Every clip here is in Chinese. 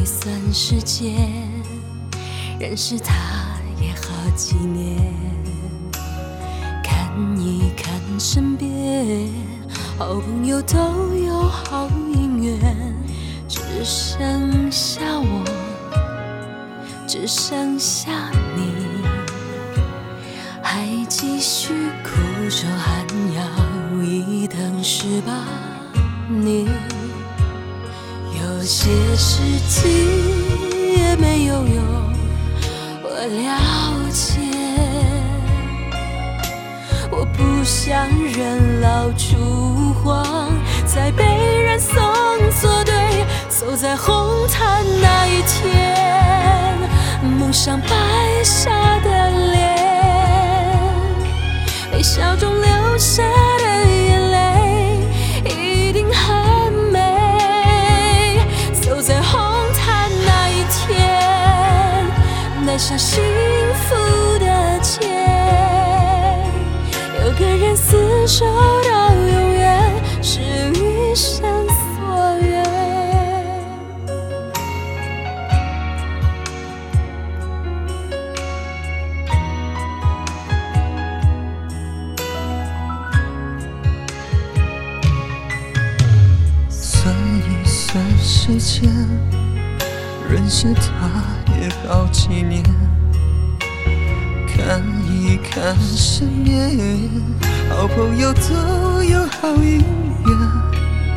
也算时间，认识他也好几年。看一看身边，好朋友都有好姻缘，只剩下我，只剩下你，还继续苦守寒窑一等十八年。有些事情也没有用，我了解。我不想人老珠黄，再被人送作对。走在红毯那一天，蒙上白纱的脸，微笑中流下厮守到永远，是一生所愿。算一算时间，认识他也好几年。看一看身边，好朋友都有好姻缘，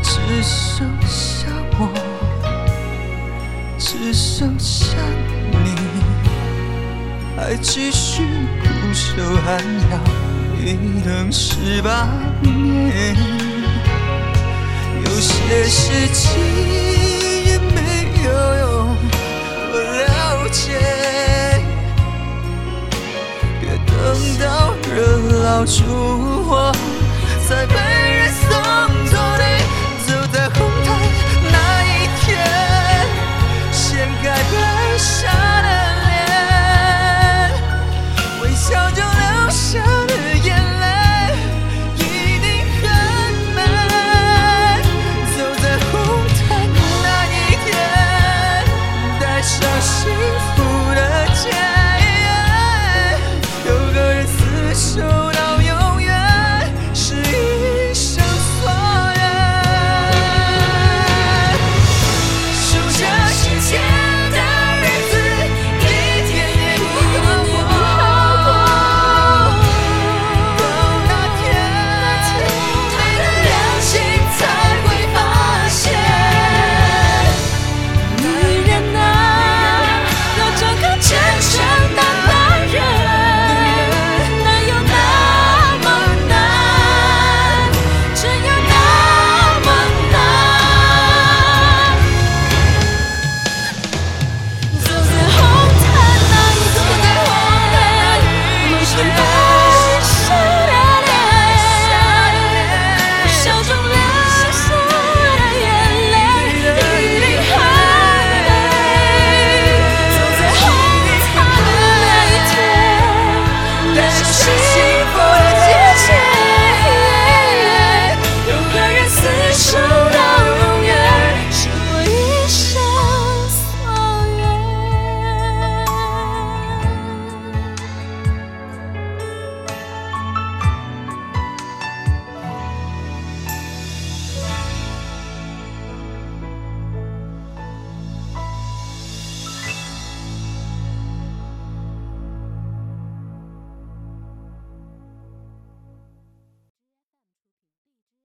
只剩下我，只剩下你，还继续苦守寒窑，一等十八年。有些事情等到人老珠黄，再被